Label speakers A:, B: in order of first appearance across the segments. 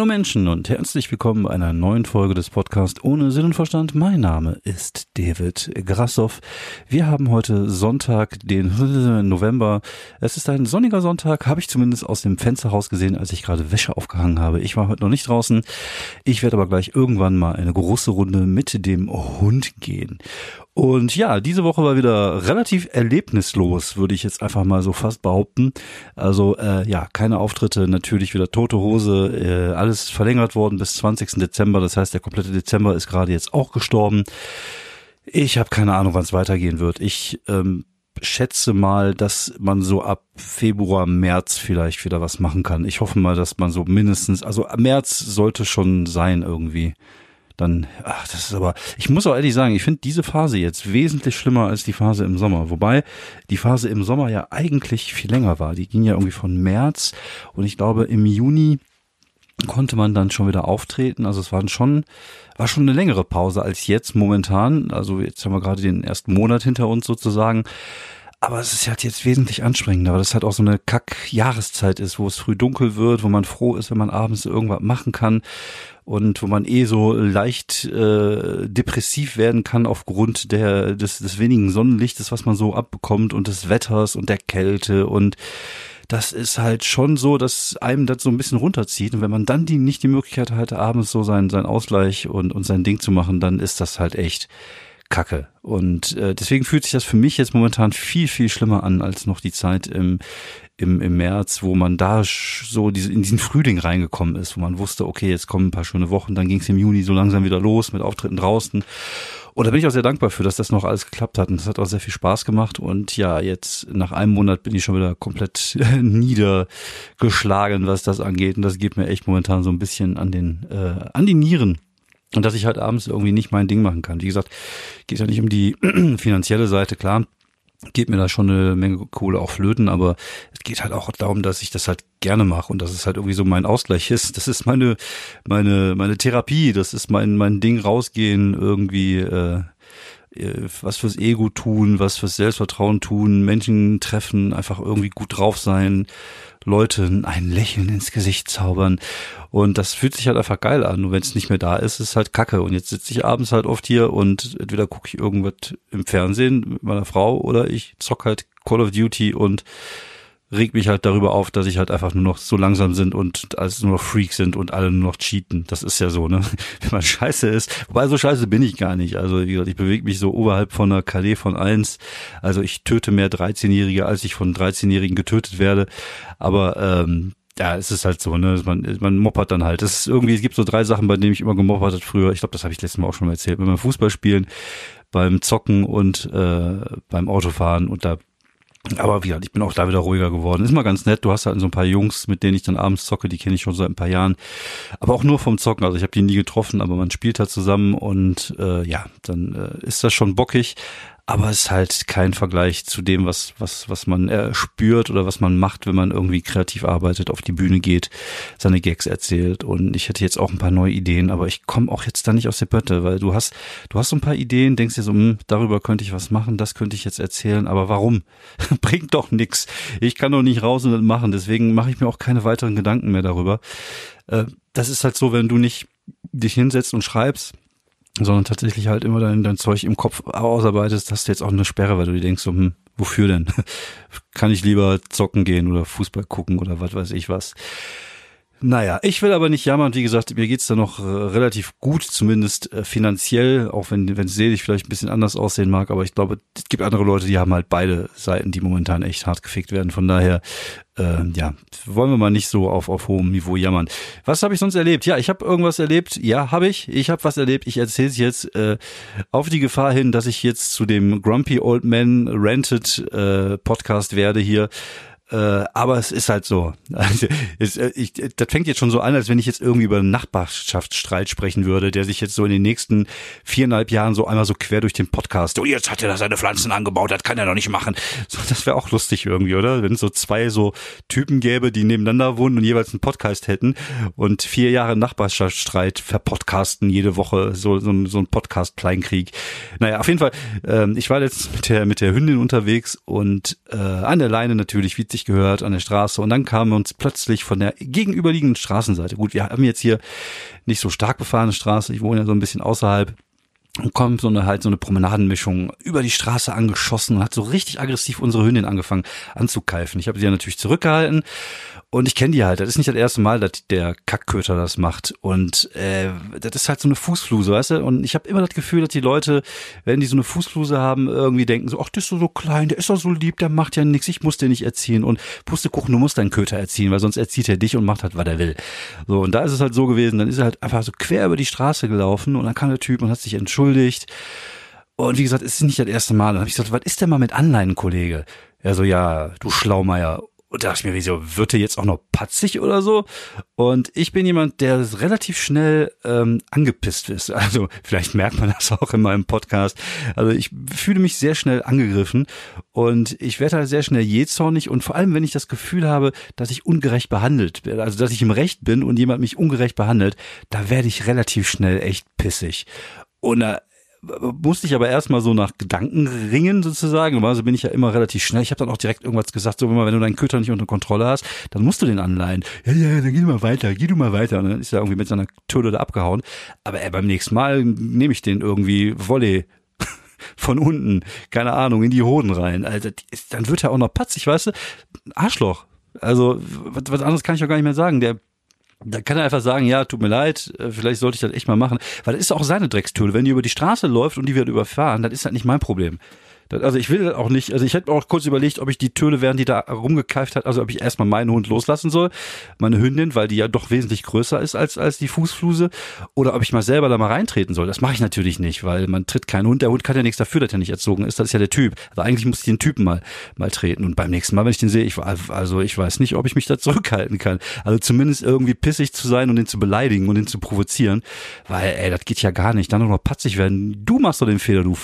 A: Hallo Menschen und herzlich willkommen bei einer neuen Folge des Podcasts Ohne Sinn und Verstand. Mein Name ist David Grassoff. Wir haben heute Sonntag, den November. Es ist ein sonniger Sonntag, habe ich zumindest aus dem Fensterhaus gesehen, als ich gerade Wäsche aufgehangen habe. Ich war heute noch nicht draußen. Ich werde aber gleich irgendwann mal eine große Runde mit dem Hund gehen. Und ja, diese Woche war wieder relativ erlebnislos, würde ich jetzt einfach mal so fast behaupten. Also äh, ja, keine Auftritte, natürlich wieder tote Hose, äh, alles verlängert worden bis 20. Dezember. Das heißt, der komplette Dezember ist gerade jetzt auch gestorben. Ich habe keine Ahnung, wann es weitergehen wird. Ich ähm, schätze mal, dass man so ab Februar, März vielleicht wieder was machen kann. Ich hoffe mal, dass man so mindestens, also März sollte schon sein irgendwie dann, ach, das ist aber, ich muss auch ehrlich sagen, ich finde diese Phase jetzt wesentlich schlimmer als die Phase im Sommer. Wobei die Phase im Sommer ja eigentlich viel länger war. Die ging ja irgendwie von März und ich glaube im Juni konnte man dann schon wieder auftreten. Also es waren schon, war schon eine längere Pause als jetzt momentan. Also jetzt haben wir gerade den ersten Monat hinter uns sozusagen. Aber es ist halt jetzt wesentlich anstrengender, weil das halt auch so eine Kack-Jahreszeit ist, wo es früh dunkel wird, wo man froh ist, wenn man abends irgendwas machen kann und wo man eh so leicht äh, depressiv werden kann aufgrund der des, des wenigen Sonnenlichtes, was man so abbekommt und des Wetters und der Kälte und das ist halt schon so, dass einem das so ein bisschen runterzieht. Und wenn man dann die nicht die Möglichkeit hat, abends so sein, sein Ausgleich und, und sein Ding zu machen, dann ist das halt echt Kacke. Und äh, deswegen fühlt sich das für mich jetzt momentan viel, viel schlimmer an als noch die Zeit im, im, im März, wo man da so diese, in diesen Frühling reingekommen ist, wo man wusste, okay, jetzt kommen ein paar schöne Wochen, dann ging es im Juni so langsam wieder los mit Auftritten draußen. Und da bin ich auch sehr dankbar für, dass das noch alles geklappt hat. Und das hat auch sehr viel Spaß gemacht. Und ja, jetzt nach einem Monat bin ich schon wieder komplett niedergeschlagen, was das angeht. Und das geht mir echt momentan so ein bisschen an den, äh, an die Nieren. Und dass ich halt abends irgendwie nicht mein Ding machen kann. Wie gesagt, geht ja nicht um die finanzielle Seite, klar geht mir da schon eine Menge Kohle auch flöten, aber es geht halt auch darum, dass ich das halt gerne mache und dass es halt irgendwie so mein Ausgleich ist. Das ist meine meine meine Therapie, das ist mein mein Ding rausgehen irgendwie äh, äh was fürs Ego tun, was fürs Selbstvertrauen tun, Menschen treffen, einfach irgendwie gut drauf sein, Leute ein Lächeln ins Gesicht zaubern. Und das fühlt sich halt einfach geil an. Und wenn es nicht mehr da ist, ist halt Kacke. Und jetzt sitze ich abends halt oft hier und entweder gucke ich irgendwas im Fernsehen mit meiner Frau oder ich zock halt Call of Duty und regt mich halt darüber auf, dass ich halt einfach nur noch so langsam sind und alles nur noch Freaks sind und alle nur noch cheaten. Das ist ja so, ne? Wenn man scheiße ist. Wobei so scheiße bin ich gar nicht. Also wie gesagt, ich bewege mich so oberhalb von einer KD von eins. Also ich töte mehr 13-Jährige, als ich von 13-Jährigen getötet werde. Aber ähm, ja, es ist halt so, ne, man, man moppert dann halt. Es ist irgendwie, es gibt so drei Sachen, bei denen ich immer gemoppert hat früher. Ich glaube, das habe ich letztes Mal auch schon mal erzählt. Beim Fußball spielen, beim Zocken und äh, beim Autofahren und da aber wie gesagt, ich bin auch da wieder ruhiger geworden. Ist mal ganz nett. Du hast halt so ein paar Jungs, mit denen ich dann abends zocke, die kenne ich schon seit ein paar Jahren. Aber auch nur vom Zocken. Also ich habe die nie getroffen, aber man spielt halt zusammen und äh, ja, dann äh, ist das schon bockig aber es ist halt kein Vergleich zu dem, was, was, was man äh, spürt oder was man macht, wenn man irgendwie kreativ arbeitet, auf die Bühne geht, seine Gags erzählt. Und ich hätte jetzt auch ein paar neue Ideen, aber ich komme auch jetzt da nicht aus der Pötte, weil du hast, du hast so ein paar Ideen, denkst dir so, hm, darüber könnte ich was machen, das könnte ich jetzt erzählen, aber warum? Bringt doch nix. Ich kann doch nicht raus und das machen, deswegen mache ich mir auch keine weiteren Gedanken mehr darüber. Äh, das ist halt so, wenn du nicht dich hinsetzt und schreibst, sondern tatsächlich halt immer dein, dein Zeug im Kopf ausarbeitest, hast du jetzt auch eine Sperre, weil du dir denkst, so, hm, wofür denn? Kann ich lieber zocken gehen oder Fußball gucken oder was weiß ich was. Naja, ich will aber nicht jammern. Wie gesagt, mir geht's da noch äh, relativ gut, zumindest äh, finanziell, auch wenn wenn es selig vielleicht ein bisschen anders aussehen mag. Aber ich glaube, es gibt andere Leute, die haben halt beide Seiten, die momentan echt hart gefickt werden. Von daher, äh, ja, wollen wir mal nicht so auf auf hohem Niveau jammern. Was habe ich sonst erlebt? Ja, ich habe irgendwas erlebt. Ja, habe ich. Ich habe was erlebt. Ich erzähle es jetzt äh, auf die Gefahr hin, dass ich jetzt zu dem Grumpy Old Man Rented äh, Podcast werde hier. Äh, aber es ist halt so. Also, es, äh, ich, das fängt jetzt schon so an, als wenn ich jetzt irgendwie über einen Nachbarschaftsstreit sprechen würde, der sich jetzt so in den nächsten viereinhalb Jahren so einmal so quer durch den Podcast, oh, jetzt hat er da seine Pflanzen angebaut, das kann er doch nicht machen. So, das wäre auch lustig irgendwie, oder? Wenn es so zwei so Typen gäbe, die nebeneinander wohnen und jeweils einen Podcast hätten und vier Jahre Nachbarschaftsstreit verpodcasten jede Woche, so, so, so ein Podcast-Kleinkrieg. Naja, auf jeden Fall, äh, ich war jetzt mit der, mit der Hündin unterwegs und äh, an der Leine natürlich, wie plötzlich gehört an der Straße und dann kamen uns plötzlich von der gegenüberliegenden Straßenseite. Gut, wir haben jetzt hier nicht so stark befahrene Straße, ich wohne ja so ein bisschen außerhalb und kommt so eine halt so eine Promenadenmischung über die Straße angeschossen und hat so richtig aggressiv unsere Hündin angefangen anzukeifen. Ich habe sie ja natürlich zurückgehalten und ich kenne die halt. Das ist nicht das erste Mal, dass der Kackköter das macht. Und äh, das ist halt so eine Fußfluse, weißt du? Und ich habe immer das Gefühl, dass die Leute, wenn die so eine Fußfluse haben, irgendwie denken so, ach, der ist so, so klein, der ist doch so lieb, der macht ja nichts, ich muss den nicht erziehen. Und Pustekuchen, du musst deinen Köter erziehen, weil sonst erzieht er dich und macht halt, was er will. So, und da ist es halt so gewesen, dann ist er halt einfach so quer über die Straße gelaufen und dann kam der Typ und hat sich entschuldigt. Und wie gesagt, es ist nicht das erste Mal. Dann habe ich gesagt, was ist denn mal mit Anleihen, Kollege? Er so, ja, du Schlaumeier. Und da dachte ich mir, wieso wird er jetzt auch noch patzig oder so? Und ich bin jemand, der relativ schnell ähm, angepisst ist. Also vielleicht merkt man das auch in meinem Podcast. Also ich fühle mich sehr schnell angegriffen und ich werde halt sehr schnell jähzornig und vor allem, wenn ich das Gefühl habe, dass ich ungerecht behandelt werde, also dass ich im Recht bin und jemand mich ungerecht behandelt, da werde ich relativ schnell echt pissig. Und da musste ich aber erstmal so nach Gedanken ringen sozusagen. Also bin ich ja immer relativ schnell. Ich habe dann auch direkt irgendwas gesagt, so wenn du deinen Köter nicht unter Kontrolle hast, dann musst du den anleihen. Ja, ja, dann geh du mal weiter, geh du mal weiter. Und dann ist er irgendwie mit seiner Töle da abgehauen. Aber ey, beim nächsten Mal nehme ich den irgendwie Volley von unten, keine Ahnung, in die Hoden rein. Also dann wird er auch noch patzig, weißt du? Arschloch. Also was, was anderes kann ich auch gar nicht mehr sagen. Der da kann er einfach sagen, ja, tut mir leid, äh, vielleicht sollte ich das echt mal machen. Weil das ist auch seine Dreckstühle. Wenn die über die Straße läuft und die wird überfahren, dann ist das nicht mein Problem. Also ich will auch nicht, also ich hätte auch kurz überlegt, ob ich die Töle, während die da rumgekeift hat, also ob ich erstmal meinen Hund loslassen soll, meine Hündin, weil die ja doch wesentlich größer ist als, als die Fußfluse, oder ob ich mal selber da mal reintreten soll. Das mache ich natürlich nicht, weil man tritt keinen Hund, der Hund kann ja nichts dafür, dass er nicht erzogen ist, das ist ja der Typ. Also eigentlich muss ich den Typen mal, mal treten und beim nächsten Mal, wenn ich den sehe, ich, also ich weiß nicht, ob ich mich da zurückhalten kann. Also zumindest irgendwie pissig zu sein und den zu beleidigen und den zu provozieren, weil ey, das geht ja gar nicht, dann noch patzig werden. Du machst doch den Fehler, du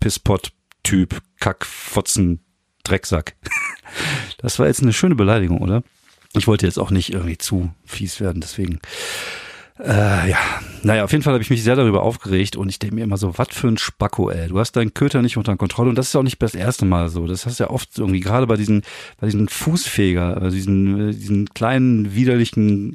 A: Pisspot-Typ, Kackfotzen, Drecksack. Das war jetzt eine schöne Beleidigung, oder? Ich wollte jetzt auch nicht irgendwie zu fies werden, deswegen. Äh, ja, naja, auf jeden Fall habe ich mich sehr darüber aufgeregt und ich denke mir immer so, was für ein Spacko, ey. Du hast deinen Köter nicht unter Kontrolle und das ist auch nicht das erste Mal so. Das hast ja oft irgendwie, gerade bei diesen, bei diesen Fußfeger, bei diesen, äh, diesen kleinen widerlichen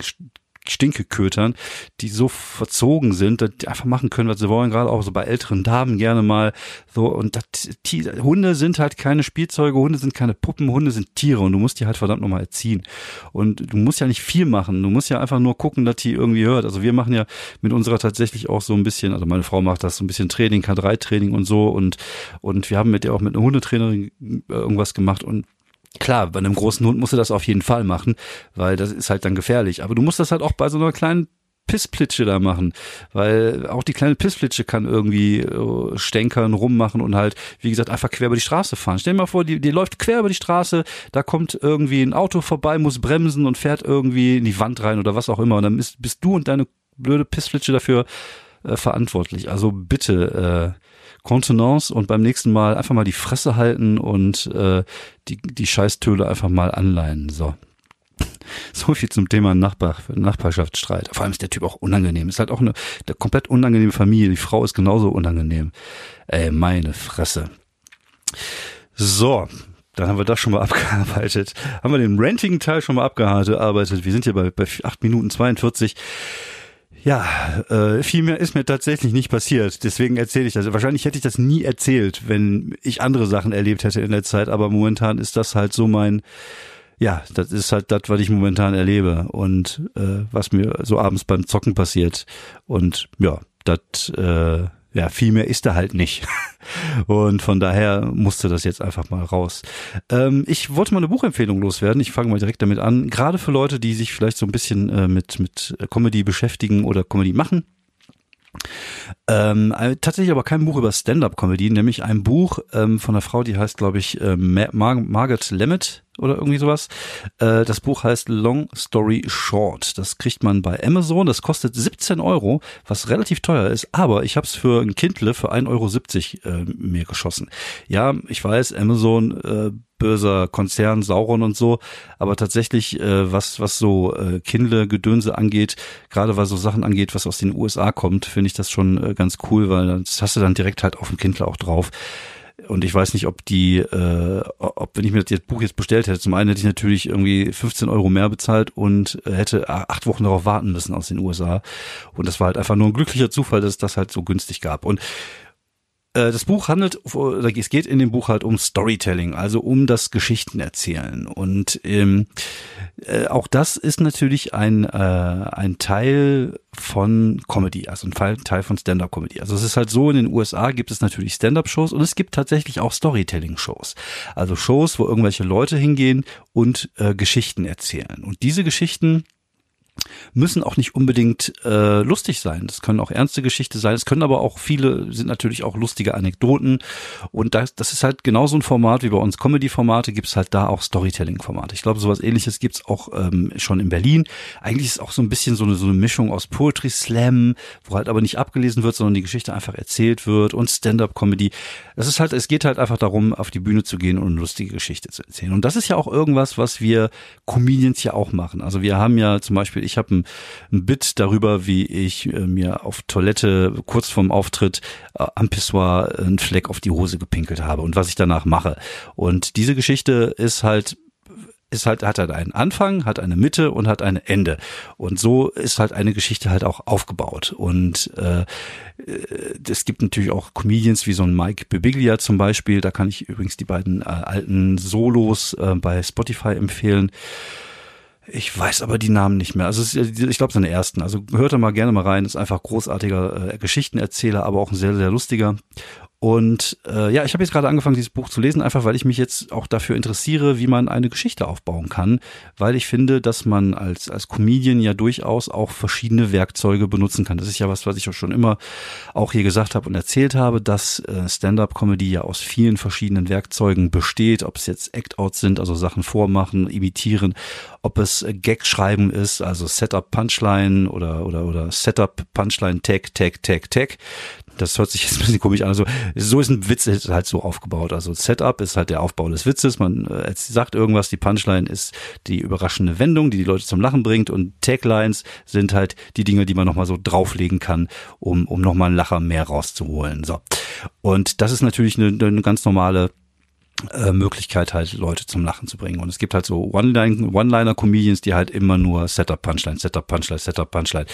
A: Stinkekötern, die so verzogen sind, dass die einfach machen können, was sie wollen, gerade auch so bei älteren Damen gerne mal so. Und das, die, Hunde sind halt keine Spielzeuge, Hunde sind keine Puppen, Hunde sind Tiere und du musst die halt verdammt nochmal erziehen. Und du musst ja nicht viel machen, du musst ja einfach nur gucken, dass die irgendwie hört. Also wir machen ja mit unserer tatsächlich auch so ein bisschen, also meine Frau macht das so ein bisschen Training, K3-Training und so und, und wir haben mit ihr auch mit einer Hundetrainerin irgendwas gemacht und Klar, bei einem großen Hund musst du das auf jeden Fall machen, weil das ist halt dann gefährlich. Aber du musst das halt auch bei so einer kleinen Pissplitsche da machen, weil auch die kleine Pissplitsche kann irgendwie äh, stänkern, rummachen und halt, wie gesagt, einfach quer über die Straße fahren. Stell dir mal vor, die, die läuft quer über die Straße, da kommt irgendwie ein Auto vorbei, muss bremsen und fährt irgendwie in die Wand rein oder was auch immer und dann bist, bist du und deine blöde Pissplitsche dafür äh, verantwortlich. Also bitte, äh, Kontenance und beim nächsten Mal einfach mal die Fresse halten und äh, die, die Scheißtöle einfach mal anleihen. So. So viel zum Thema Nachbar, Nachbarschaftsstreit. Vor allem ist der Typ auch unangenehm. Ist halt auch eine, eine komplett unangenehme Familie. Die Frau ist genauso unangenehm. Ey, meine Fresse. So, dann haben wir das schon mal abgearbeitet. Haben wir den Renting-Teil schon mal abgearbeitet. Wir sind hier bei, bei 8 Minuten 42. Ja, äh, viel mehr ist mir tatsächlich nicht passiert. Deswegen erzähle ich das. Wahrscheinlich hätte ich das nie erzählt, wenn ich andere Sachen erlebt hätte in der Zeit. Aber momentan ist das halt so mein, ja, das ist halt das, was ich momentan erlebe und äh, was mir so abends beim Zocken passiert. Und ja, das äh, ja, viel mehr ist er halt nicht. Und von daher musste das jetzt einfach mal raus. Ähm, ich wollte mal eine Buchempfehlung loswerden. Ich fange mal direkt damit an. Gerade für Leute, die sich vielleicht so ein bisschen äh, mit, mit Comedy beschäftigen oder Comedy machen. Ähm, äh, tatsächlich aber kein Buch über Stand-up-Comedy, nämlich ein Buch ähm, von einer Frau, die heißt, glaube ich, äh, Mar Margaret Lemmet oder irgendwie sowas. Äh, das Buch heißt Long Story Short. Das kriegt man bei Amazon. Das kostet 17 Euro, was relativ teuer ist. Aber ich habe es für ein Kindle für 1,70 Euro äh, mir geschossen. Ja, ich weiß, Amazon äh, böser Konzern, Sauron und so. Aber tatsächlich, äh, was, was so äh, Kindle-Gedönse angeht, gerade was so Sachen angeht, was aus den USA kommt, finde ich das schon äh, ganz cool, weil das hast du dann direkt halt auf dem Kindle auch drauf. Und ich weiß nicht, ob die, äh, ob wenn ich mir das Buch jetzt bestellt hätte, zum einen hätte ich natürlich irgendwie 15 Euro mehr bezahlt und äh, hätte acht Wochen darauf warten müssen aus den USA. Und das war halt einfach nur ein glücklicher Zufall, dass es das halt so günstig gab. Und das Buch handelt, es geht in dem Buch halt um Storytelling, also um das Geschichtenerzählen. Und ähm, äh, auch das ist natürlich ein, äh, ein Teil von Comedy, also ein Teil von Stand-up-Comedy. Also es ist halt so, in den USA gibt es natürlich Stand-up-Shows und es gibt tatsächlich auch Storytelling-Shows. Also Shows, wo irgendwelche Leute hingehen und äh, Geschichten erzählen. Und diese Geschichten müssen auch nicht unbedingt äh, lustig sein. Das können auch ernste Geschichte sein. Es können aber auch viele sind natürlich auch lustige Anekdoten. Und das, das ist halt genauso ein Format wie bei uns Comedy-Formate, gibt es halt da auch Storytelling-Formate. Ich glaube, sowas ähnliches gibt's auch ähm, schon in Berlin. Eigentlich ist es auch so ein bisschen so eine, so eine Mischung aus Poetry Slam, wo halt aber nicht abgelesen wird, sondern die Geschichte einfach erzählt wird und Stand-up-Comedy. Das ist halt, es geht halt einfach darum, auf die Bühne zu gehen und eine lustige Geschichte zu erzählen. Und das ist ja auch irgendwas, was wir Comedians ja auch machen. Also wir haben ja zum Beispiel, ich habe ein, ein Bit darüber, wie ich äh, mir auf Toilette kurz vorm Auftritt äh, am Pissoir einen Fleck auf die Hose gepinkelt habe und was ich danach mache. Und diese Geschichte ist halt ist halt, hat halt einen Anfang, hat eine Mitte und hat ein Ende. Und so ist halt eine Geschichte halt auch aufgebaut. Und äh, es gibt natürlich auch Comedians wie so ein Mike Bibiglia zum Beispiel. Da kann ich übrigens die beiden äh, alten Solos äh, bei Spotify empfehlen. Ich weiß aber die Namen nicht mehr. Also ich glaube seine ersten. Also hört da mal gerne mal rein. Ist einfach großartiger äh, Geschichtenerzähler, aber auch ein sehr sehr lustiger. Und äh, ja, ich habe jetzt gerade angefangen, dieses Buch zu lesen, einfach weil ich mich jetzt auch dafür interessiere, wie man eine Geschichte aufbauen kann, weil ich finde, dass man als als Comedian ja durchaus auch verschiedene Werkzeuge benutzen kann. Das ist ja was, was ich auch schon immer auch hier gesagt habe und erzählt habe, dass äh, Stand-up-Comedy ja aus vielen verschiedenen Werkzeugen besteht, ob es jetzt Act-Outs sind, also Sachen vormachen, imitieren, ob es äh, Gag schreiben ist, also Setup Punchline oder oder oder Setup Punchline Tag Tag Tag Tag das hört sich jetzt ein bisschen komisch an. Also so ist ein Witz ist halt so aufgebaut. Also Setup ist halt der Aufbau des Witzes. Man äh, sagt irgendwas, die Punchline ist die überraschende Wendung, die die Leute zum Lachen bringt und Taglines sind halt die Dinge, die man nochmal so drauflegen kann, um, um nochmal einen Lacher mehr rauszuholen. So. Und das ist natürlich eine, eine ganz normale äh, Möglichkeit halt Leute zum Lachen zu bringen. Und es gibt halt so One-Liner-Comedians, die halt immer nur Setup, Punchline, Setup, Punchline, Setup, Punchline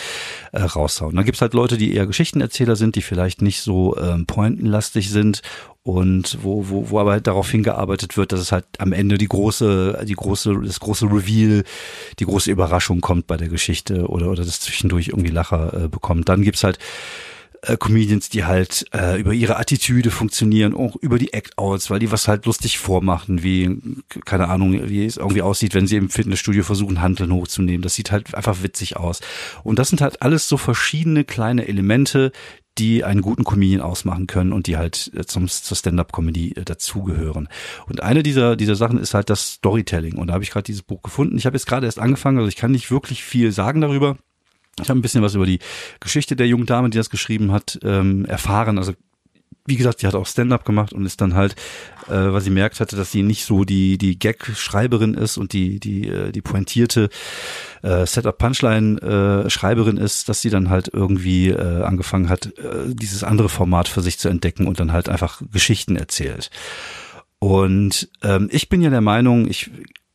A: äh, raushauen. Dann gibt's halt Leute, die eher Geschichtenerzähler sind, die vielleicht nicht so ähm, pointenlastig sind und wo, wo, wo aber halt darauf hingearbeitet wird, dass es halt am Ende die große, die große, das große Reveal, die große Überraschung kommt bei der Geschichte oder, oder das zwischendurch irgendwie Lacher äh, bekommt. Dann gibt's halt äh, Comedians, die halt äh, über ihre Attitüde funktionieren, auch über die Act-Outs, weil die was halt lustig vormachen, wie, keine Ahnung, wie es irgendwie aussieht, wenn sie im Fitnessstudio versuchen, Handeln hochzunehmen. Das sieht halt einfach witzig aus. Und das sind halt alles so verschiedene kleine Elemente, die einen guten Comedian ausmachen können und die halt äh, zum, zur Stand-up-Comedy äh, dazugehören. Und eine dieser, dieser Sachen ist halt das Storytelling. Und da habe ich gerade dieses Buch gefunden. Ich habe jetzt gerade erst angefangen, also ich kann nicht wirklich viel sagen darüber. Ich habe ein bisschen was über die Geschichte der jungen Dame, die das geschrieben hat, ähm, erfahren. Also wie gesagt, die hat auch Stand-up gemacht und ist dann halt, äh, weil sie merkt hatte, dass sie nicht so die die Gag-Schreiberin ist und die die äh, die pointierte äh, Setup-Punchline-Schreiberin äh, ist, dass sie dann halt irgendwie äh, angefangen hat, äh, dieses andere Format für sich zu entdecken und dann halt einfach Geschichten erzählt. Und ähm, ich bin ja der Meinung, ich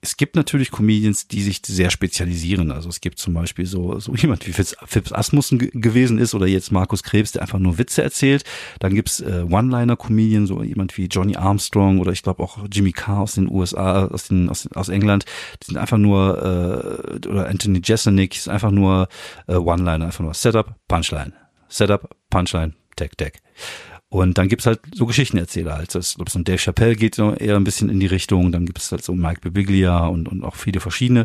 A: es gibt natürlich Comedians, die sich sehr spezialisieren. Also es gibt zum Beispiel so, so jemand wie Phipps Asmussen gewesen ist oder jetzt Markus Krebs, der einfach nur Witze erzählt. Dann gibt's äh, One-Liner-Comedian, so jemand wie Johnny Armstrong oder ich glaube auch Jimmy Carr aus den USA, aus, den, aus, aus England. Die sind einfach nur, äh, oder Anthony Jeselnik, ist einfach nur äh, One-Liner, einfach nur Setup, Punchline. Setup, Punchline, Tag, Tag. Und dann gibt's halt so Geschichtenerzähler. Also ich glaube, so ein Dave Chappelle geht so eher ein bisschen in die Richtung. Dann gibt es halt so Mike Bibiglia und, und auch viele verschiedene.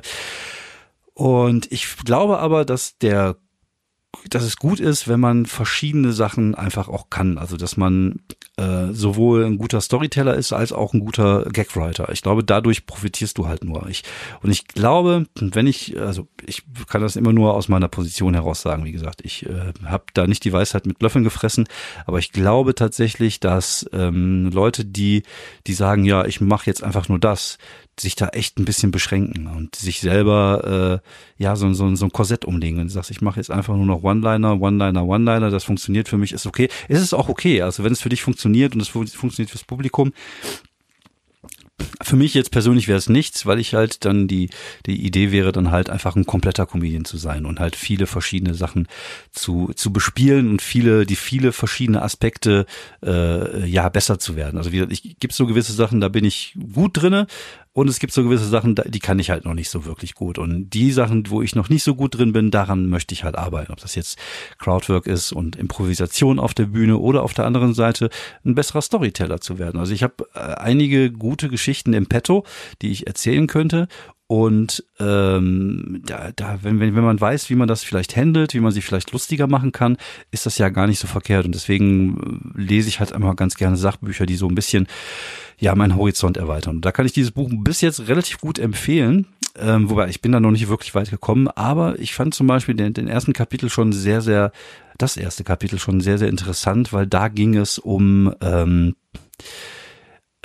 A: Und ich glaube aber, dass der dass es gut ist, wenn man verschiedene Sachen einfach auch kann. Also dass man äh, sowohl ein guter Storyteller ist als auch ein guter Gagwriter. Ich glaube, dadurch profitierst du halt nur. Ich, und ich glaube, wenn ich, also ich kann das immer nur aus meiner Position heraus sagen, wie gesagt, ich äh, habe da nicht die Weisheit mit Löffeln gefressen, aber ich glaube tatsächlich, dass ähm, Leute, die, die sagen, ja, ich mache jetzt einfach nur das, sich da echt ein bisschen beschränken und sich selber äh, ja so, so, so ein Korsett umlegen und sagst, ich mache jetzt einfach nur noch One-Liner, One-Liner, One-Liner, das funktioniert für mich, ist okay. Es ist auch okay, also wenn es für dich funktioniert und es funktioniert fürs Publikum, für mich jetzt persönlich wäre es nichts, weil ich halt dann die, die Idee wäre dann halt einfach ein kompletter Comedian zu sein und halt viele verschiedene Sachen zu, zu bespielen und viele, die viele verschiedene Aspekte äh, ja besser zu werden. Also wie gesagt, ich gibt so gewisse Sachen, da bin ich gut drinne und es gibt so gewisse Sachen, die kann ich halt noch nicht so wirklich gut. Und die Sachen, wo ich noch nicht so gut drin bin, daran möchte ich halt arbeiten. Ob das jetzt Crowdwork ist und Improvisation auf der Bühne oder auf der anderen Seite ein besserer Storyteller zu werden. Also ich habe äh, einige gute Geschichten im Petto, die ich erzählen könnte. Und ähm, da, da, wenn, wenn, wenn man weiß, wie man das vielleicht handelt, wie man sich vielleicht lustiger machen kann, ist das ja gar nicht so verkehrt. Und deswegen äh, lese ich halt immer ganz gerne Sachbücher, die so ein bisschen ja meinen Horizont erweitern. Und da kann ich dieses Buch bis jetzt relativ gut empfehlen. Ähm, wobei ich bin da noch nicht wirklich weit gekommen, aber ich fand zum Beispiel den, den ersten Kapitel schon sehr, sehr, das erste Kapitel schon sehr, sehr interessant, weil da ging es um ähm,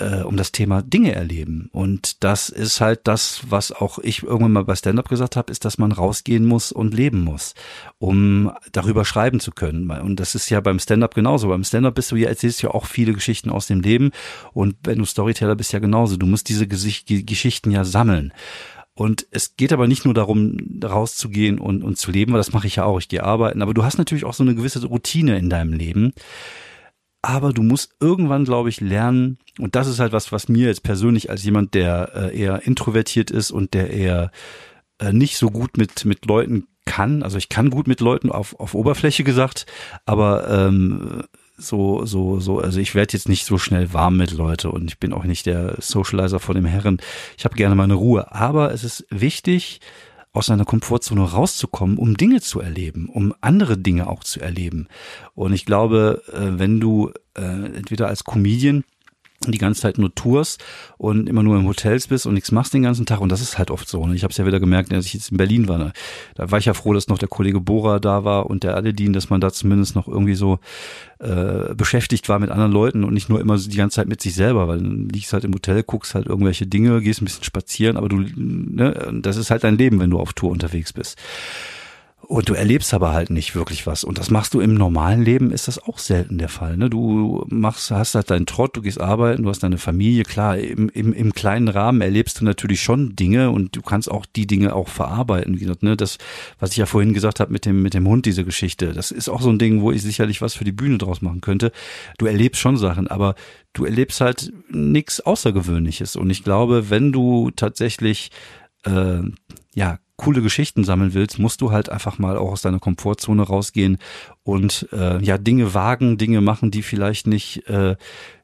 A: äh, um das Thema Dinge erleben. Und das ist halt das, was auch ich irgendwann mal bei Stand-up gesagt habe, ist, dass man rausgehen muss und leben muss, um darüber schreiben zu können. Und das ist ja beim Stand-up genauso. Beim Stand-up bist du ja, erzählst ja auch viele Geschichten aus dem Leben. Und wenn du Storyteller bist, ja genauso. Du musst diese Gesicht Geschichten ja sammeln. Und es geht aber nicht nur darum, rauszugehen und, und zu leben, weil das mache ich ja auch, ich gehe arbeiten, aber du hast natürlich auch so eine gewisse Routine in deinem Leben, aber du musst irgendwann, glaube ich, lernen, und das ist halt was, was mir jetzt persönlich als jemand, der äh, eher introvertiert ist und der eher äh, nicht so gut mit, mit Leuten kann, also ich kann gut mit Leuten auf, auf Oberfläche gesagt, aber ähm, so, so, so, also ich werde jetzt nicht so schnell warm mit Leute und ich bin auch nicht der Socializer von dem Herren. Ich habe gerne meine Ruhe. Aber es ist wichtig, aus seiner Komfortzone rauszukommen, um Dinge zu erleben, um andere Dinge auch zu erleben. Und ich glaube, äh, wenn du äh, entweder als Comedian die ganze Zeit nur Tours und immer nur im Hotels bist und nichts machst den ganzen Tag. Und das ist halt oft so. Ne? Ich habe es ja wieder gemerkt, als ich jetzt in Berlin war. Ne? Da war ich ja froh, dass noch der Kollege Bora da war und der Aledin, dass man da zumindest noch irgendwie so äh, beschäftigt war mit anderen Leuten und nicht nur immer die ganze Zeit mit sich selber, weil du liegst halt im Hotel, guckst halt irgendwelche Dinge, gehst ein bisschen spazieren, aber du, ne, das ist halt dein Leben, wenn du auf Tour unterwegs bist. Und du erlebst aber halt nicht wirklich was. Und das machst du im normalen Leben, ist das auch selten der Fall. Ne? Du machst, hast halt deinen Trott, du gehst arbeiten, du hast deine Familie. Klar, im, im, im kleinen Rahmen erlebst du natürlich schon Dinge und du kannst auch die Dinge auch verarbeiten. Wie gesagt, ne? Das, was ich ja vorhin gesagt habe mit dem, mit dem Hund, diese Geschichte, das ist auch so ein Ding, wo ich sicherlich was für die Bühne draus machen könnte. Du erlebst schon Sachen, aber du erlebst halt nichts Außergewöhnliches. Und ich glaube, wenn du tatsächlich äh, ja coole Geschichten sammeln willst, musst du halt einfach mal auch aus deiner Komfortzone rausgehen und äh, ja Dinge wagen, Dinge machen, die vielleicht nicht äh,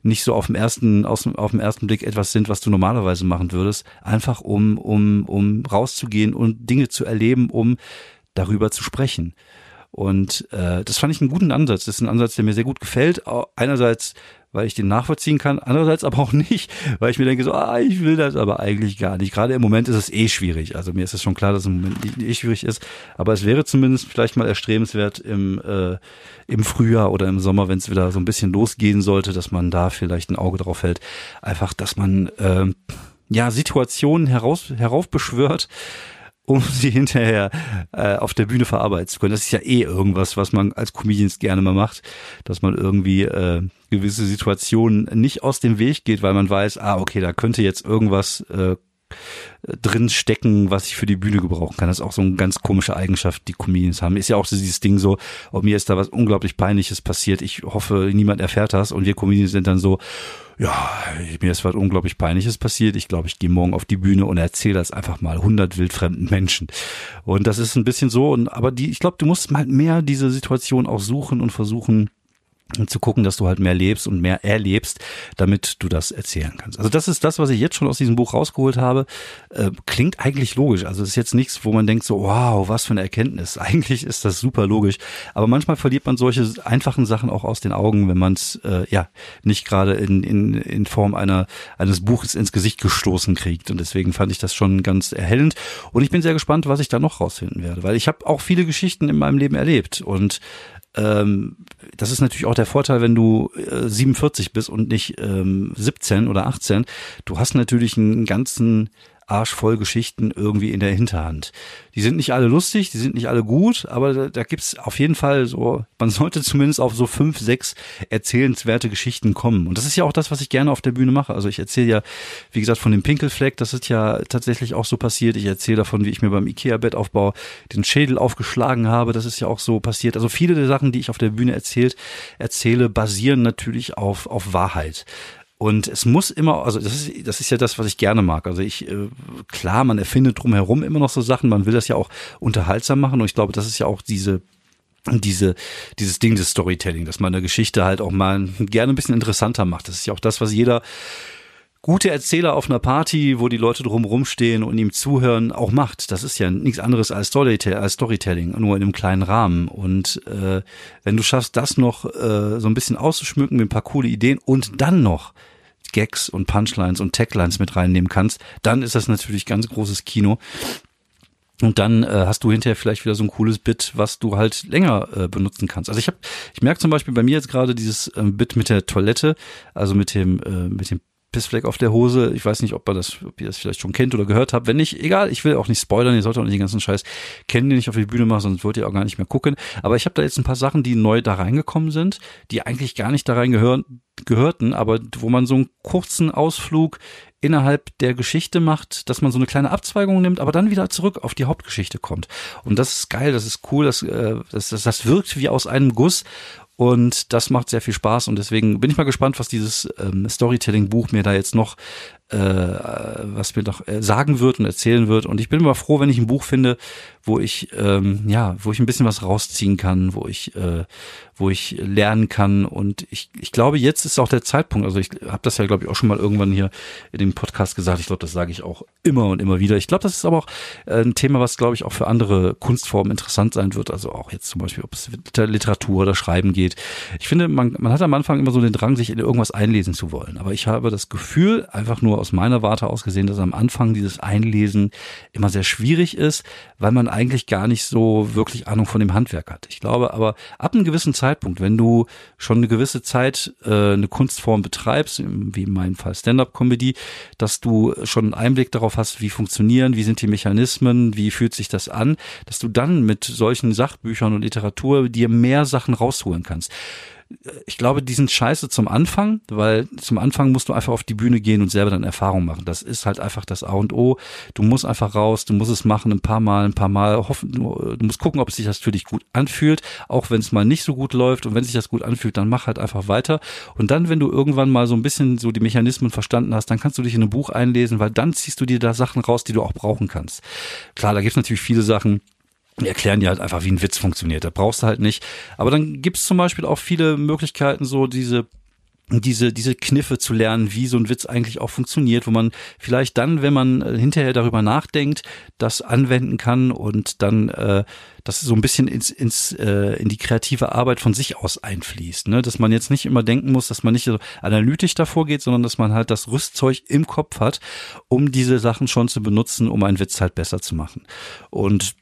A: nicht so auf dem ersten aus, auf dem ersten Blick etwas sind, was du normalerweise machen würdest, einfach um um um rauszugehen und Dinge zu erleben, um darüber zu sprechen. Und äh, das fand ich einen guten Ansatz. Das ist ein Ansatz, der mir sehr gut gefällt. Einerseits weil ich den nachvollziehen kann, andererseits aber auch nicht, weil ich mir denke so, ah, ich will das aber eigentlich gar nicht. Gerade im Moment ist es eh schwierig. Also mir ist es schon klar, dass es im Moment eh schwierig ist, aber es wäre zumindest vielleicht mal erstrebenswert im äh, im Frühjahr oder im Sommer, wenn es wieder so ein bisschen losgehen sollte, dass man da vielleicht ein Auge drauf hält, einfach, dass man äh, ja Situationen heraus heraufbeschwört, um sie hinterher äh, auf der Bühne verarbeiten zu können. Das ist ja eh irgendwas, was man als Comedians gerne mal macht, dass man irgendwie äh, gewisse Situationen nicht aus dem Weg geht, weil man weiß, ah, okay, da könnte jetzt irgendwas äh, drin stecken, was ich für die Bühne gebrauchen kann. Das ist auch so eine ganz komische Eigenschaft, die Comedians haben. Ist ja auch so dieses Ding so, ob mir ist da was unglaublich Peinliches passiert. Ich hoffe, niemand erfährt das. Und wir Comedians sind dann so, ja, mir ist was unglaublich Peinliches passiert. Ich glaube, ich gehe morgen auf die Bühne und erzähle das einfach mal hundert wildfremden Menschen. Und das ist ein bisschen so. Und aber die, ich glaube, du musst mal mehr diese Situation auch suchen und versuchen, zu gucken, dass du halt mehr lebst und mehr erlebst, damit du das erzählen kannst. Also das ist das, was ich jetzt schon aus diesem Buch rausgeholt habe. Äh, klingt eigentlich logisch. Also es ist jetzt nichts, wo man denkt so, wow, was für eine Erkenntnis. Eigentlich ist das super logisch. Aber manchmal verliert man solche einfachen Sachen auch aus den Augen, wenn man es äh, ja nicht gerade in, in, in Form einer eines Buches ins Gesicht gestoßen kriegt. Und deswegen fand ich das schon ganz erhellend. Und ich bin sehr gespannt, was ich da noch rausfinden werde, weil ich habe auch viele Geschichten in meinem Leben erlebt und ähm, das ist natürlich auch der Vorteil, wenn du äh, 47 bist und nicht ähm, 17 oder 18. Du hast natürlich einen ganzen arschvoll Geschichten irgendwie in der Hinterhand. Die sind nicht alle lustig, die sind nicht alle gut, aber da, da gibt's auf jeden Fall so, man sollte zumindest auf so fünf, sechs erzählenswerte Geschichten kommen. Und das ist ja auch das, was ich gerne auf der Bühne mache. Also ich erzähle ja, wie gesagt, von dem Pinkelfleck, das ist ja tatsächlich auch so passiert. Ich erzähle davon, wie ich mir beim Ikea-Bettaufbau den Schädel aufgeschlagen habe. Das ist ja auch so passiert. Also viele der Sachen, die ich auf der Bühne erzählt, erzähle, basieren natürlich auf, auf Wahrheit. Und es muss immer, also das ist, das ist ja das, was ich gerne mag. Also ich, äh, klar, man erfindet drumherum immer noch so Sachen, man will das ja auch unterhaltsam machen und ich glaube, das ist ja auch diese diese, dieses Ding des Storytelling, dass man eine Geschichte halt auch mal gerne ein bisschen interessanter macht. Das ist ja auch das, was jeder gute Erzähler auf einer Party, wo die Leute drumherum stehen und ihm zuhören, auch macht. Das ist ja nichts anderes als, Storytelling, nur in einem kleinen Rahmen. Und äh, wenn du schaffst, das noch äh, so ein bisschen auszuschmücken mit ein paar coole Ideen und dann noch Gags und Punchlines und Taglines mit reinnehmen kannst, dann ist das natürlich ganz großes Kino. Und dann äh, hast du hinterher vielleicht wieder so ein cooles Bit, was du halt länger äh, benutzen kannst. Also ich habe, ich merke zum Beispiel bei mir jetzt gerade dieses äh, Bit mit der Toilette, also mit dem äh, mit dem Pissfleck auf der Hose. Ich weiß nicht, ob ihr das, ob ihr das vielleicht schon kennt oder gehört habt. Wenn nicht, egal, ich will auch nicht spoilern, ihr solltet auch nicht den ganzen Scheiß kennen, den ich auf die Bühne mache, sonst wollt ihr auch gar nicht mehr gucken. Aber ich habe da jetzt ein paar Sachen, die neu da reingekommen sind, die eigentlich gar nicht da reingehören, gehörten, aber wo man so einen kurzen Ausflug innerhalb der Geschichte macht, dass man so eine kleine Abzweigung nimmt, aber dann wieder zurück auf die Hauptgeschichte kommt. Und das ist geil, das ist cool, das, äh, das, das, das wirkt wie aus einem Guss und das macht sehr viel Spaß und deswegen bin ich mal gespannt, was dieses ähm, Storytelling-Buch mir da jetzt noch äh, was mir noch äh, sagen wird und erzählen wird. Und ich bin immer froh, wenn ich ein Buch finde, wo ich ähm, ja, wo ich ein bisschen was rausziehen kann, wo ich äh, wo ich lernen kann. Und ich, ich glaube, jetzt ist auch der Zeitpunkt. Also ich habe das ja, glaube ich, auch schon mal irgendwann hier in dem Podcast gesagt. Ich glaube, das sage ich auch immer und immer wieder. Ich glaube, das ist aber auch äh, ein Thema, was, glaube ich, auch für andere Kunstformen interessant sein wird. Also auch jetzt zum Beispiel, ob es Literatur oder Schreiben geht. Ich finde, man, man hat am Anfang immer so den Drang, sich in irgendwas einlesen zu wollen. Aber ich habe das Gefühl, einfach nur aus meiner Warte aus gesehen, dass am Anfang dieses Einlesen immer sehr schwierig ist, weil man eigentlich gar nicht so wirklich Ahnung von dem Handwerk hat. Ich glaube aber, ab einem gewissen Zeitpunkt, wenn du schon eine gewisse Zeit äh, eine Kunstform betreibst, wie in meinem Fall Stand-up-Comedy, dass du schon einen Einblick darauf hast, wie funktionieren, wie sind die Mechanismen, wie fühlt sich das an, dass du dann mit solchen Sachbüchern und Literatur dir mehr Sachen rausholen kannst ich glaube, die sind scheiße zum Anfang, weil zum Anfang musst du einfach auf die Bühne gehen und selber dann Erfahrung machen. Das ist halt einfach das A und O. Du musst einfach raus, du musst es machen, ein paar Mal, ein paar Mal hoffen, du musst gucken, ob es sich das für dich gut anfühlt, auch wenn es mal nicht so gut läuft und wenn sich das gut anfühlt, dann mach halt einfach weiter. Und dann, wenn du irgendwann mal so ein bisschen so die Mechanismen verstanden hast, dann kannst du dich in ein Buch einlesen, weil dann ziehst du dir da Sachen raus, die du auch brauchen kannst. Klar, da gibt's natürlich viele Sachen, die erklären dir halt einfach, wie ein Witz funktioniert. Da brauchst du halt nicht. Aber dann gibt's zum Beispiel auch viele Möglichkeiten, so diese diese, diese Kniffe zu lernen, wie so ein Witz eigentlich auch funktioniert, wo man vielleicht dann, wenn man äh, hinterher darüber nachdenkt, das anwenden kann und dann äh, das so ein bisschen ins, ins äh, in die kreative Arbeit von sich aus einfließt. Ne? Dass man jetzt nicht immer denken muss, dass man nicht so analytisch davor geht, sondern dass man halt das Rüstzeug im Kopf hat, um diese Sachen schon zu benutzen, um einen Witz halt besser zu machen. Und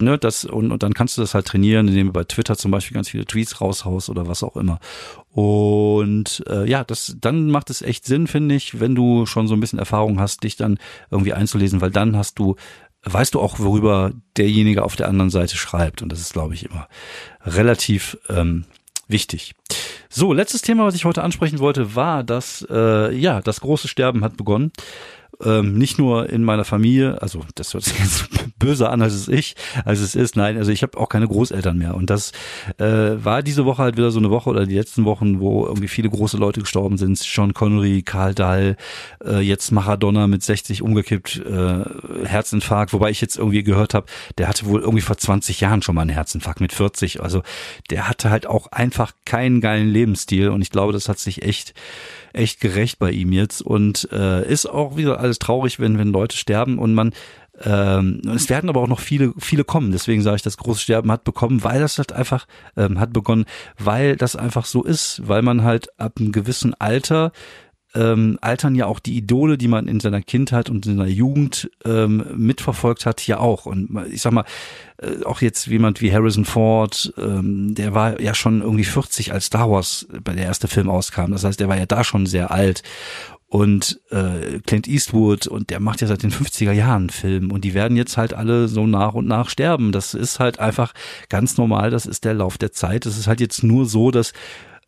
A: ne, das, und, und dann kannst du das halt trainieren, indem du bei Twitter zum Beispiel ganz viele Tweets raushaust oder was auch immer. Und äh, ja, das dann macht es echt Sinn, finde ich, wenn du schon so ein bisschen Erfahrung hast, dich dann irgendwie einzulesen, weil dann hast du, weißt du auch, worüber derjenige auf der anderen Seite schreibt. Und das ist, glaube ich, immer relativ ähm, wichtig. So, letztes Thema, was ich heute ansprechen wollte, war, dass äh, ja das große Sterben hat begonnen ähm, nicht nur in meiner Familie, also das hört sich jetzt böser an als es ich, als es ist. Nein, also ich habe auch keine Großeltern mehr. Und das äh, war diese Woche halt wieder so eine Woche oder die letzten Wochen, wo irgendwie viele große Leute gestorben sind. Sean Connery, Karl Dahl, äh, jetzt Maradona mit 60 umgekippt, äh, Herzinfarkt, wobei ich jetzt irgendwie gehört habe, der hatte wohl irgendwie vor 20 Jahren schon mal einen Herzinfarkt mit 40. Also der hatte halt auch einfach keinen geilen Lebensstil und ich glaube, das hat sich echt echt gerecht bei ihm jetzt. Und äh, ist auch wieder alles traurig, wenn wenn Leute sterben. Und man ähm, es werden aber auch noch viele, viele kommen. Deswegen sage ich, das große Sterben hat bekommen, weil das halt einfach ähm, hat begonnen, weil das einfach so ist, weil man halt ab einem gewissen Alter ähm, altern ja auch die Idole, die man in seiner Kindheit und in seiner Jugend ähm, mitverfolgt hat, ja auch. Und ich sag mal, äh, auch jetzt jemand wie Harrison Ford, ähm, der war ja schon irgendwie 40, als Star Wars bei der erste Film auskam. Das heißt, der war ja da schon sehr alt. und äh, Clint Eastwood und der macht ja seit den 50er Jahren Film und die werden jetzt halt alle so nach und nach sterben. Das ist halt einfach ganz normal, das ist der Lauf der Zeit. Es ist halt jetzt nur so, dass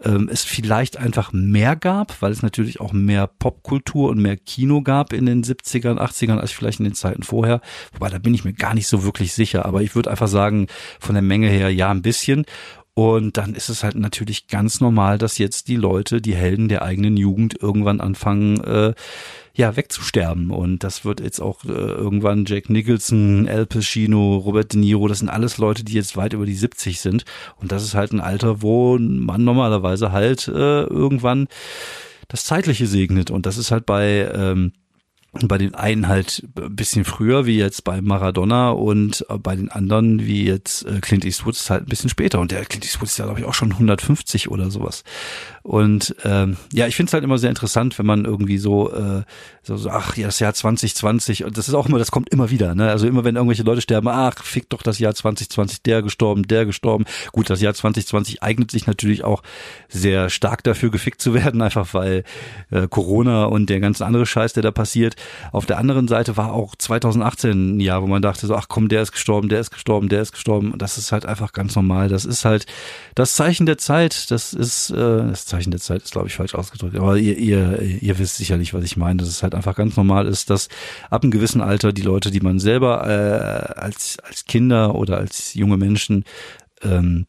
A: ähm, es vielleicht einfach mehr gab, weil es natürlich auch mehr Popkultur und mehr Kino gab in den 70ern, 80ern als vielleicht in den Zeiten vorher. Wobei, da bin ich mir gar nicht so wirklich sicher. Aber ich würde einfach sagen, von der Menge her ja ein bisschen. Und dann ist es halt natürlich ganz normal, dass jetzt die Leute, die Helden der eigenen Jugend irgendwann anfangen, äh, ja, wegzusterben. Und das wird jetzt auch äh, irgendwann Jack Nicholson, Al Pacino, Robert De Niro, das sind alles Leute, die jetzt weit über die 70 sind. Und das ist halt ein Alter, wo man normalerweise halt äh, irgendwann das Zeitliche segnet. Und das ist halt bei ähm, bei den einen halt ein bisschen früher, wie jetzt bei Maradona und bei den anderen, wie jetzt äh, Clint Eastwood, ist halt ein bisschen später. Und der Clint Eastwood ist ja, glaube ich, auch schon 150 oder sowas. Und ähm, ja, ich finde es halt immer sehr interessant, wenn man irgendwie so, äh, so, ach ja, das Jahr 2020, und das ist auch immer, das kommt immer wieder, ne? Also immer wenn irgendwelche Leute sterben, ach, fick doch das Jahr 2020, der gestorben, der gestorben. Gut, das Jahr 2020 eignet sich natürlich auch sehr stark dafür, gefickt zu werden, einfach weil äh, Corona und der ganze andere Scheiß, der da passiert. Auf der anderen Seite war auch 2018 ein Jahr, wo man dachte so, ach komm, der ist gestorben, der ist gestorben, der ist gestorben. Das ist halt einfach ganz normal. Das ist halt das Zeichen der Zeit. Das ist äh, das Zeichen der Zeit ist, glaube ich, falsch ausgedrückt. Aber ihr, ihr, ihr wisst sicherlich, was ich meine, dass es halt einfach ganz normal ist, dass ab einem gewissen Alter die Leute, die man selber äh, als, als Kinder oder als junge Menschen ähm,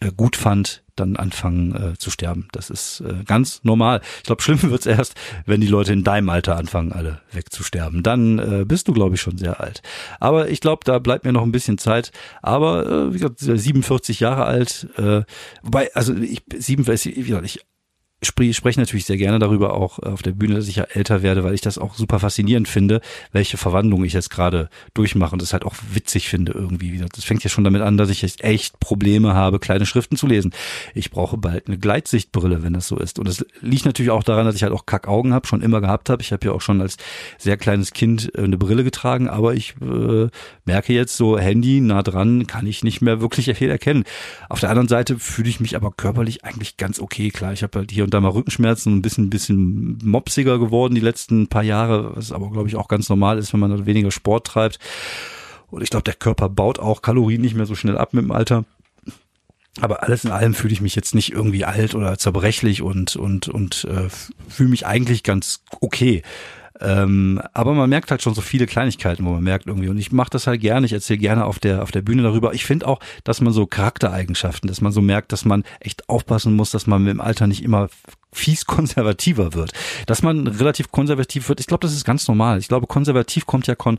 A: äh, gut fand, dann anfangen äh, zu sterben. Das ist äh, ganz normal. Ich glaube, schlimm wird's erst, wenn die Leute in deinem Alter anfangen, alle wegzusterben. Dann äh, bist du, glaube ich, schon sehr alt. Aber ich glaube, da bleibt mir noch ein bisschen Zeit. Aber äh, wie gesagt, 47 Jahre alt. Äh, wobei, also ich 47, wie gesagt, ich spreche natürlich sehr gerne darüber auch auf der Bühne, dass ich ja älter werde, weil ich das auch super faszinierend finde, welche Verwandlung ich jetzt gerade durchmache und das halt auch witzig finde irgendwie. Das fängt ja schon damit an, dass ich jetzt echt Probleme habe, kleine Schriften zu lesen. Ich brauche bald eine Gleitsichtbrille, wenn das so ist. Und es liegt natürlich auch daran, dass ich halt auch Kackaugen habe, schon immer gehabt habe. Ich habe ja auch schon als sehr kleines Kind äh, eine Brille getragen, aber ich äh, merke jetzt so Handy nah dran, kann ich nicht mehr wirklich viel erkennen. Auf der anderen Seite fühle ich mich aber körperlich eigentlich ganz okay. Klar, ich habe halt hier und da mal Rückenschmerzen, ein bisschen, bisschen mopsiger geworden die letzten paar Jahre, was aber, glaube ich, auch ganz normal ist, wenn man weniger Sport treibt. Und ich glaube, der Körper baut auch Kalorien nicht mehr so schnell ab mit dem Alter. Aber alles in allem fühle ich mich jetzt nicht irgendwie alt oder zerbrechlich und und und äh, fühle mich eigentlich ganz okay. Ähm, aber man merkt halt schon so viele Kleinigkeiten, wo man merkt irgendwie, und ich mache das halt gerne, ich erzähle gerne auf der, auf der Bühne darüber. Ich finde auch, dass man so Charaktereigenschaften, dass man so merkt, dass man echt aufpassen muss, dass man dem Alter nicht immer fies konservativer wird. Dass man relativ konservativ wird, ich glaube, das ist ganz normal. Ich glaube, konservativ kommt ja kon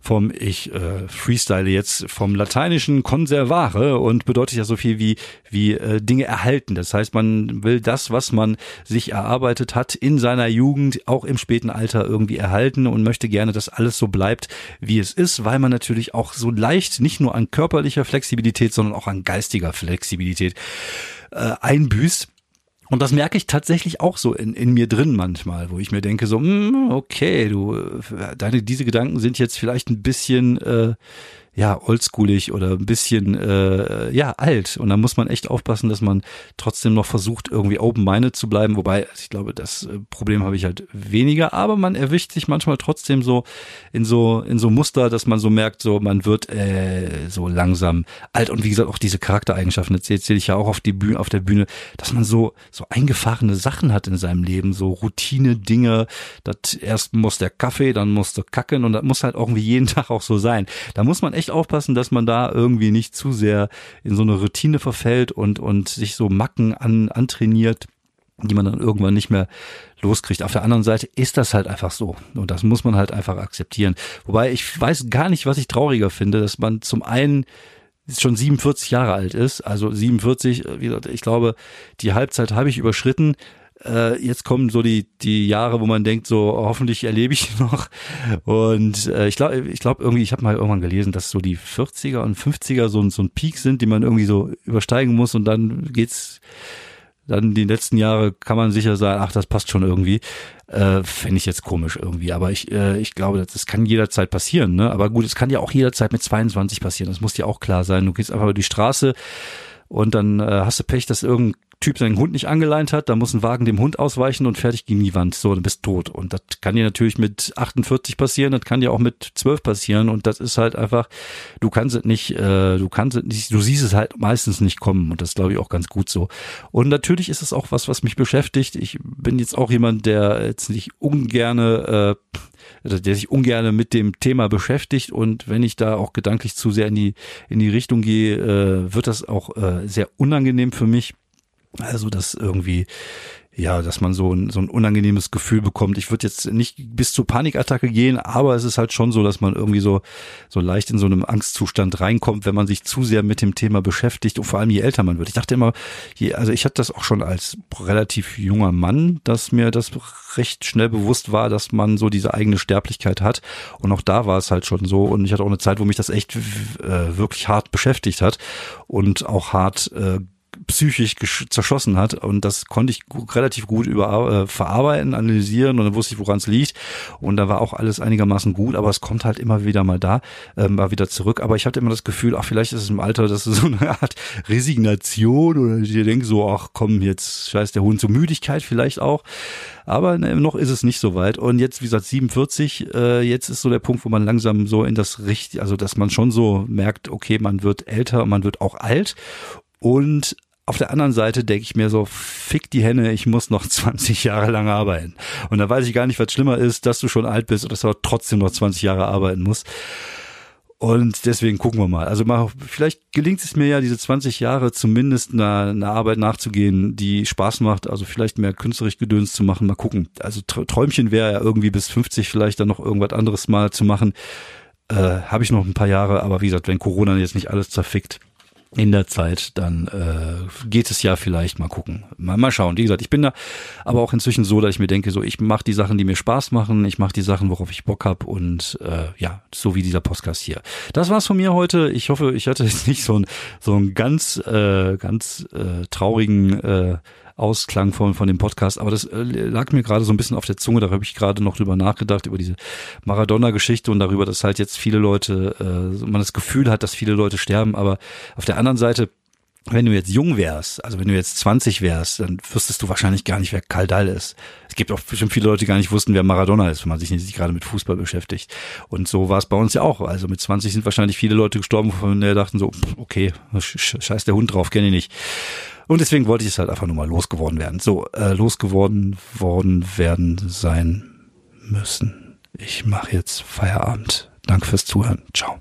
A: vom, ich äh, freestyle jetzt, vom lateinischen conservare und bedeutet ja so viel wie, wie äh, Dinge erhalten. Das heißt, man will das, was man sich erarbeitet hat in seiner Jugend, auch im späten Alter irgendwie erhalten und möchte gerne, dass alles so bleibt, wie es ist, weil man natürlich auch so leicht nicht nur an körperlicher Flexibilität, sondern auch an geistiger Flexibilität äh, einbüßt und das merke ich tatsächlich auch so in, in mir drin manchmal, wo ich mir denke so, mm, okay, du, äh, deine diese Gedanken sind jetzt vielleicht ein bisschen äh, ja, oldschoolig oder ein bisschen äh, ja, alt. Und da muss man echt aufpassen, dass man trotzdem noch versucht, irgendwie open-minded zu bleiben. Wobei, ich glaube, das äh, Problem habe ich halt weniger, aber man erwischt sich manchmal trotzdem so in so, in so Muster, dass man so merkt, so man wird äh, so langsam alt. Und wie gesagt, auch diese Charaktereigenschaften, das erzähle ich ja auch auf, die Bühne, auf der Bühne, dass man so, so eingefahrene Sachen hat in seinem Leben, so Routine-Dinge. Das erst muss der Kaffee, dann muss der kacken und das muss halt irgendwie jeden Tag auch so sein. Da muss man echt echt aufpassen, dass man da irgendwie nicht zu sehr in so eine Routine verfällt und, und sich so Macken an, antrainiert, die man dann irgendwann nicht mehr loskriegt. Auf der anderen Seite ist das halt einfach so. Und das muss man halt einfach akzeptieren. Wobei ich weiß gar nicht, was ich trauriger finde, dass man zum einen schon 47 Jahre alt ist. Also 47, wie gesagt, ich glaube, die Halbzeit habe ich überschritten äh, jetzt kommen so die die Jahre, wo man denkt, so hoffentlich erlebe ich noch. Und äh, ich glaube, ich glaube irgendwie, ich habe mal irgendwann gelesen, dass so die 40er und 50er so, so ein Peak sind, die man irgendwie so übersteigen muss und dann geht's dann die letzten Jahre kann man sicher sagen, ach, das passt schon irgendwie. Äh, Fände ich jetzt komisch irgendwie. Aber ich, äh, ich glaube, das, das kann jederzeit passieren. Ne? Aber gut, es kann ja auch jederzeit mit 22 passieren. Das muss dir auch klar sein. Du gehst einfach über die Straße und dann äh, hast du Pech, dass irgendein Typ seinen Hund nicht angeleint hat, da muss ein Wagen dem Hund ausweichen und fertig gegen die Wand. So, du bist tot. Und das kann dir natürlich mit 48 passieren, das kann dir auch mit 12 passieren. Und das ist halt einfach, du kannst es nicht, äh, du kannst es nicht, du siehst es halt meistens nicht kommen. Und das glaube ich auch ganz gut so. Und natürlich ist es auch was, was mich beschäftigt. Ich bin jetzt auch jemand, der jetzt nicht ungerne, äh, der sich ungern mit dem Thema beschäftigt und wenn ich da auch gedanklich zu sehr in die in die Richtung gehe, äh, wird das auch äh, sehr unangenehm für mich. Also das irgendwie ja, dass man so ein, so ein unangenehmes Gefühl bekommt. Ich würde jetzt nicht bis zur Panikattacke gehen, aber es ist halt schon so, dass man irgendwie so, so leicht in so einem Angstzustand reinkommt, wenn man sich zu sehr mit dem Thema beschäftigt und vor allem je älter man wird. Ich dachte immer, je, also ich hatte das auch schon als relativ junger Mann, dass mir das recht schnell bewusst war, dass man so diese eigene Sterblichkeit hat. Und auch da war es halt schon so. Und ich hatte auch eine Zeit, wo mich das echt äh, wirklich hart beschäftigt hat und auch hart äh, psychisch zerschossen hat. Und das konnte ich relativ gut über äh, verarbeiten, analysieren. Und dann wusste ich, woran es liegt. Und da war auch alles einigermaßen gut, aber es kommt halt immer wieder mal da, ähm, mal wieder zurück, aber ich hatte immer das Gefühl, ach vielleicht ist es im Alter, das ist so eine Art Resignation oder ich denke so, ach komm, jetzt scheiß der Hund zur Müdigkeit vielleicht auch, aber ne, noch ist es nicht so weit. Und jetzt, wie gesagt, 47, äh, jetzt ist so der Punkt, wo man langsam so in das Richt, also dass man schon so merkt, okay, man wird älter, man wird auch alt. Und auf der anderen Seite denke ich mir so, fick die Henne, ich muss noch 20 Jahre lang arbeiten. Und da weiß ich gar nicht, was schlimmer ist, dass du schon alt bist oder dass du trotzdem noch 20 Jahre arbeiten musst. Und deswegen gucken wir mal. Also mal, vielleicht gelingt es mir ja, diese 20 Jahre zumindest einer, einer Arbeit nachzugehen, die Spaß macht. Also vielleicht mehr künstlerisch Gedöns zu machen. Mal gucken. Also Träumchen wäre ja irgendwie bis 50 vielleicht dann noch irgendwas anderes mal zu machen. Äh, Habe ich noch ein paar Jahre. Aber wie gesagt, wenn Corona jetzt nicht alles zerfickt, in der Zeit, dann äh, geht es ja vielleicht mal gucken. Mal, mal schauen. Wie gesagt, ich bin da aber auch inzwischen so, dass ich mir denke, so ich mache die Sachen, die mir Spaß machen, ich mache die Sachen, worauf ich Bock hab und äh, ja, so wie dieser Podcast hier. Das war's von mir heute. Ich hoffe, ich hatte jetzt nicht so ein so ein ganz äh, ganz äh, traurigen äh, Ausklang von, von dem Podcast. Aber das äh, lag mir gerade so ein bisschen auf der Zunge. Da habe ich gerade noch drüber nachgedacht, über diese Maradona-Geschichte und darüber, dass halt jetzt viele Leute, äh, man das Gefühl hat, dass viele Leute sterben. Aber auf der anderen Seite, wenn du jetzt jung wärst, also wenn du jetzt 20 wärst, dann wüsstest du wahrscheinlich gar nicht, wer Kaldal ist. Es gibt auch bestimmt viele Leute, die gar nicht wussten, wer Maradona ist, wenn man sich nicht gerade mit Fußball beschäftigt. Und so war es bei uns ja auch. Also mit 20 sind wahrscheinlich viele Leute gestorben, von der dachten so, okay, scheiß der Hund drauf, kenne ich nicht. Und deswegen wollte ich es halt einfach nur mal losgeworden werden. So, äh, losgeworden worden werden sein müssen. Ich mache jetzt Feierabend. Danke fürs Zuhören. Ciao.